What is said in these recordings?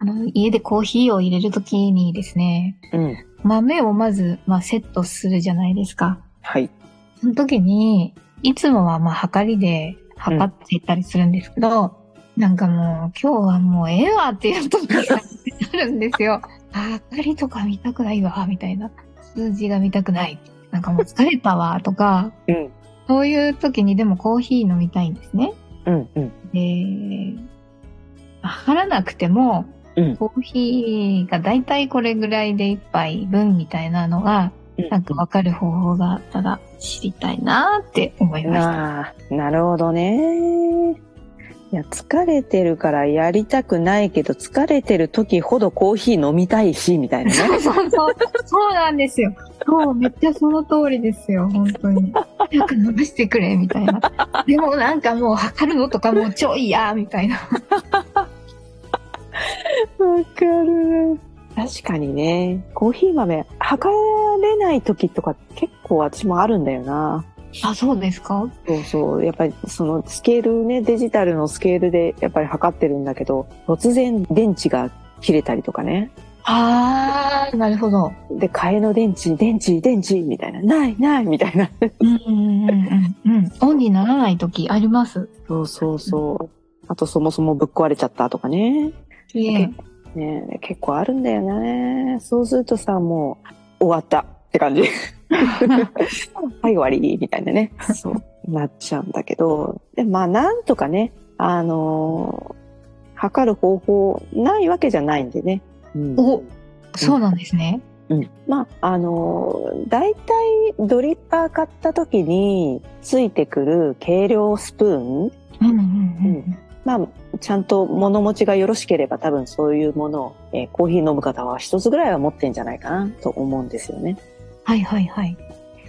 あの家でコーヒーを入れるときにですねう。うん。豆をまず、まあ、セットするじゃないですかはい。その時に、いつもはまあ、測りで測っていったりするんですけど、なんかもう、今日はもうええわっていう時があるんですよ。あ測りとか見たくないわ、みたいな。数字が見たくない。なんかもう疲れたわ、とか、うん。そういう時にでもコーヒー飲みたいんですね。うん。うん。で、測らなくても、うんコーヒーがだいたいこれぐらいで一杯分みたいなのが、なんかわかる方法があったら知りたいなって思いました。なあ、なるほどね。いや、疲れてるからやりたくないけど、疲れてる時ほどコーヒー飲みたいし、みたいなね。そうそうそう。そうなんですよ。そう、めっちゃその通りですよ、本当に。早く伸ばしてくれ、みたいな。でもなんかもう測るのとかもうちょいや、みたいな。わかる。確かにね、コーヒー豆、測れない時とか結構私もあるんだよな。あ、そうですか？そうそう。やっぱりそのスケールね、デジタルのスケールでやっぱり測ってるんだけど、突然電池が切れたりとかね。あー、なるほど。で、替えの電池、電池、電池みたいな。ない、ないみたいな。うんうんうんうんうん。オンにならない時あります。そうそうそう。あとそもそもぶっ壊れちゃったとかね。いえ。ね結構あるんだよね。そうするとさ、もう終わったって感じ。はい、終わりみたいなね。そう、なっちゃうんだけど。で、まあ、なんとかね、あのー測る方法ないわけじゃないんでね。うんお、そうなんですね。うん、まああのー大体ドリッパー買った時についてくる計量スプーンうんうんうん。まあちゃんと物持ちがよろしければ多分そういうものを、えーコーヒー飲む方は一つぐらいは持ってんじゃないかなと思うんですよね。はいはいはい。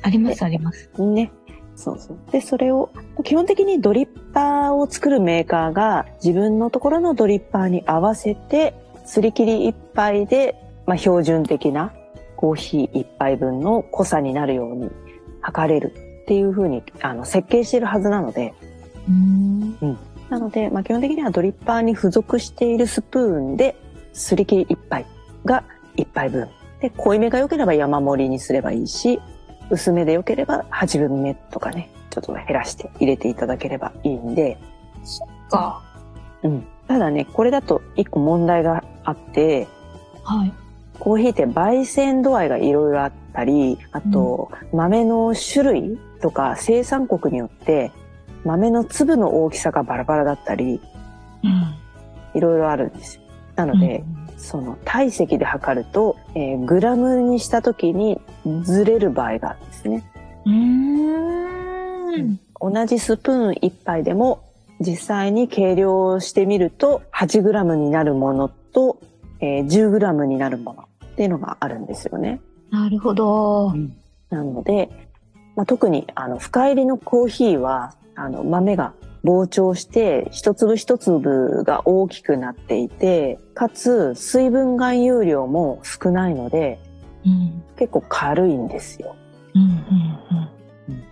ありますあります。ね。そうそう。で、それを、基本的にドリッパーを作るメーカーが自分のところのドリッパーに合わせて、すり切り一杯で、まあ、標準的なコーヒー一杯分の濃さになるように測れるっていう風にあの設計してるはずなので、うーん。なので、まあ、基本的にはドリッパーに付属しているスプーンですり切り一杯が一杯分。で、濃いめが良ければ山盛りにすればいいし、薄めで良ければ8分目とかね、ちょっと減らして入れていただければいいんで、か。うん。ただね、これだと一個問題があって、はい。コーヒーって焙煎度合いがいろいろあったり、あと、豆の種類とか生産国によって、豆の粒の大きさがバラバラだったり、うん。いろいろあるんですよ。なので、その体積で測ると、えーグラムにした時にずれる場合があるんですね。うーん。同じスプーン1杯でも実際に計量してみると8グラムになるものと、えー10グラムになるものっていうのがあるんですよね。なるほど。なので、まあ、特にあの深入りのコーヒーはあの豆が膨張して一粒一粒が大きくなっていてかつ水分含有量も少ないのでうん。結構軽いんですよ。うんうんうんうん。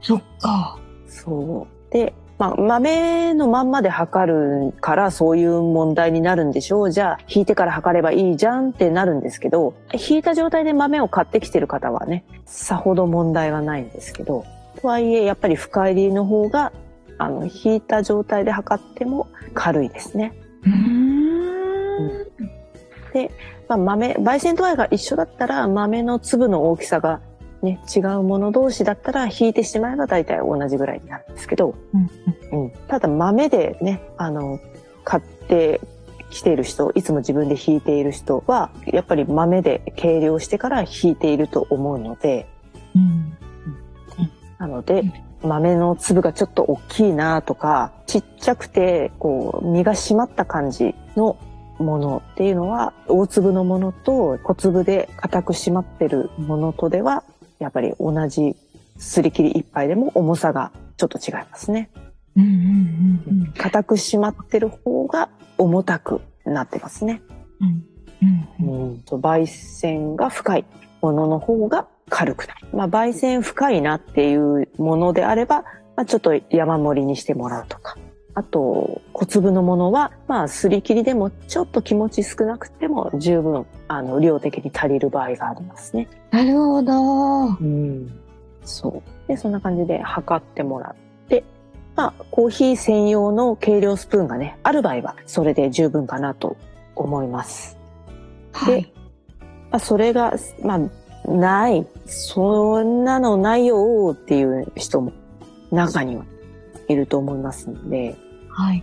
そっか。そうで、まあ、豆のまんまで測るからそういう問題になるんでしょうじゃあ引いてから測ればいいじゃんってなるんですけど引いた状態で豆を買ってきてる方はねさほど問題はないんですけどとはいえやっぱり深入りの方があの引いた状態で測っても軽いですね。うーん。まあ、豆焙煎度合いが一緒だったら豆の粒の大きさがね、違うもの同士だったら引いてしまえば大体同じぐらいになるんですけど、うんうん、ただ豆でね、あの、買ってきている人、いつも自分で引いている人は、やっぱり豆で計量してから引いていると思うので、うん。なので、豆の粒がちょっと大きいなとか、ちっちゃくて、こう、身が締まった感じのものっていうのは、大粒のものと小粒で硬く締まってるものとでは、やっぱり同じすり切り一杯でも重さがちょっと違いますね。うんうんうんうん。硬く締まってる方が重たくなってますね。うんうんうんと焙煎が深いものの方が軽くなる。まあ、焙煎深いなっていうものであれば、まあ、ちょっと山盛りにしてもらうとか。あと、小粒のものは、まあ、すり切りでもちょっと気持ち少なくても十分、あの、量的に足りる場合がありますね。なるほど。うん。そう。で、そんな感じで測ってもらって、まあ、コーヒー専用の計量スプーンがね、ある場合は、それで十分かなと思います。はい。まあ、それが、まあ、ない。そんなのないよっていう人も中にはいると思いますので、はい。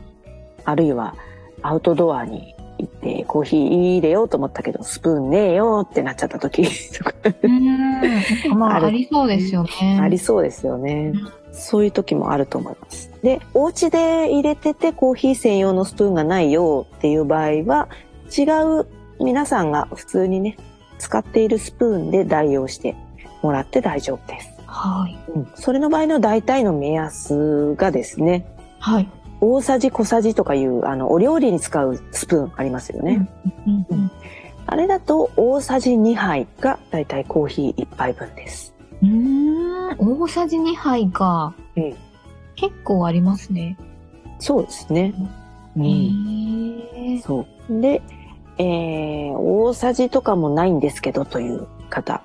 あるいはアウトドアに行ってコーヒー入れようと思ったけどスプーンねえよってなっちゃった時と かうん。まあ、ありそうですよね。ありそうですよね。そういう時もあると思います。で、お家で入れててコーヒー専用のスプーンがないよっていう場合は、違う皆さんが普通にね、使っているスプーンで代用してもらって大丈夫です。はい。うん、それの場合の大体の目安がですね、はい。大さじ小さじとかいうあのお料理に使うスプーンありますよね。うんうんあれだと大さじ2杯が大体コーヒー1杯分です。うーん。大さじ2杯か。うん結構ありますね。そうですね。うへんえ。そう。で、えー、大さじとかもないんですけどという方。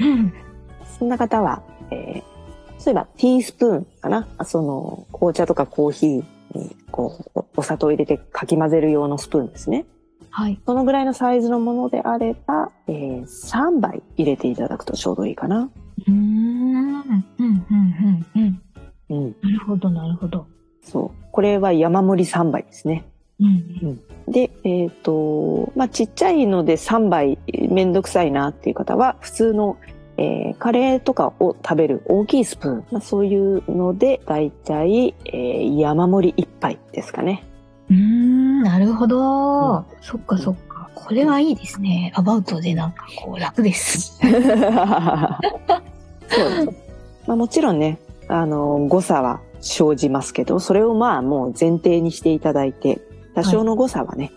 うん。そんな方は、えー、例えばティースプーンかな？その、紅茶とかコーヒーに、こう、おお砂糖を入れてかき混ぜる用のスプーンですね。はい。そのぐらいのサイズのものであれば、えー、3杯入れていただくとちょうどいいかな。うーん。うん、うん、うん、うん。うん。なるほど、なるほど。そう。これは山盛り3杯ですね。うん。で、えっ、と、まあ、ちっちゃいので3杯めんどくさいなっていう方は、普通の、えーカレーとかを食べる大きいスプーン、まあ、そういうので、だいたい、えー山盛り1杯ですかね。うーん、なるほど。うんそっかそっか。これはいいですね。アバウトでなんかこう楽です。そうです。まあ、もちろんね、あの、誤差は生じますけど、それをまあもう前提にしていただいて、多少の誤差はね、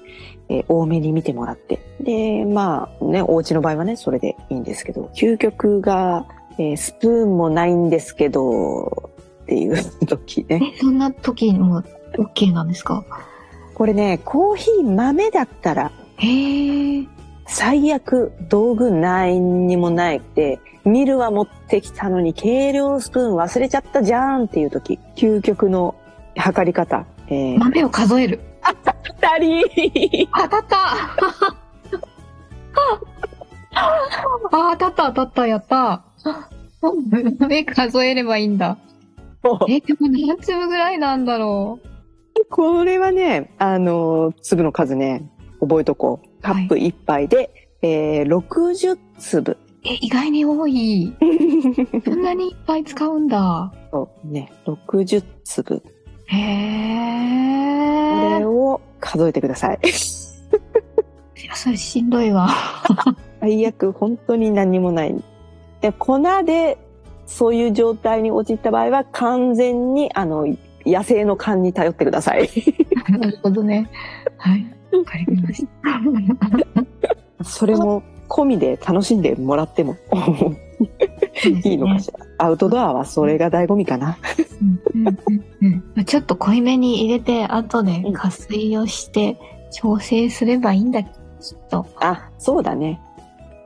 えー多めに見てもらって。で、まあね、お家の場合はね、それでいいんですけど、究極が、えースプーンもないんですけど、っていう 時ね。え、そんな時も OK なんですか？これね、コーヒー豆だったら、へえ。最悪道具ないにもないって、ミルは持ってきたのに計量スプーン忘れちゃったじゃんっていう時、究極の測り方。えー、豆を数える。二人当たったあ、当たった当たった、やった。豆数えればいいんだ。え、でも何粒ぐらいなんだろこれはね、あの、粒の数ね、覚えとこう。カップ一杯で、えー、60粒。う。え、意外に多い。そんなにいっぱい使うんだ。そうね、60粒。へこえれ。を数えてください。いや、それしんどいわ。最悪、本当に何もない。で、粉で、そういう状態に陥った場合は、完全に、あの、野生の勘に頼ってください。なるほどね。はい。わかりました。それも込みで楽しんでもらってもいいのかしら？アウトドアはそれが醍醐味かな。ちょっと濃いめに入れて、後で加水をして調整すればいいんだ、きっと。あ、そうだね。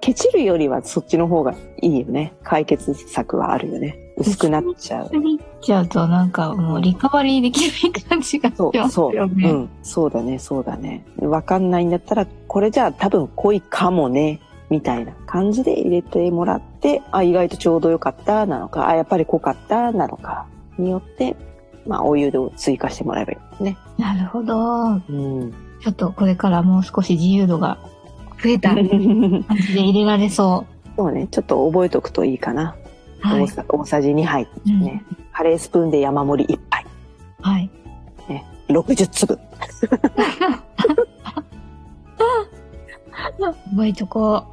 ケチるよりはそっちの方がいいよね。解決策はあるよね。薄くなっちゃう。に行っちゃうとなんかもうリカバリーできない感じがしそう、そう。うん。そうだね、そうだね。わかんないんだったら、これじゃあ多分濃いかもね、みたいな感じで入れてもらって、あ、意外とちょうどよかったなのか、あ、やっぱり濃かったなのかによって、まあ、お湯を追加してもらえばいいですね。なるほど。うん。ちょっとこれからもう少し自由度が増えた 感じで入れられそそうね、ちょっと覚えておくといいかな。う。はい大。さ大さじ2杯ですうんね。カレースプーンで山盛り1杯。はい。ね、60粒。覚えとこう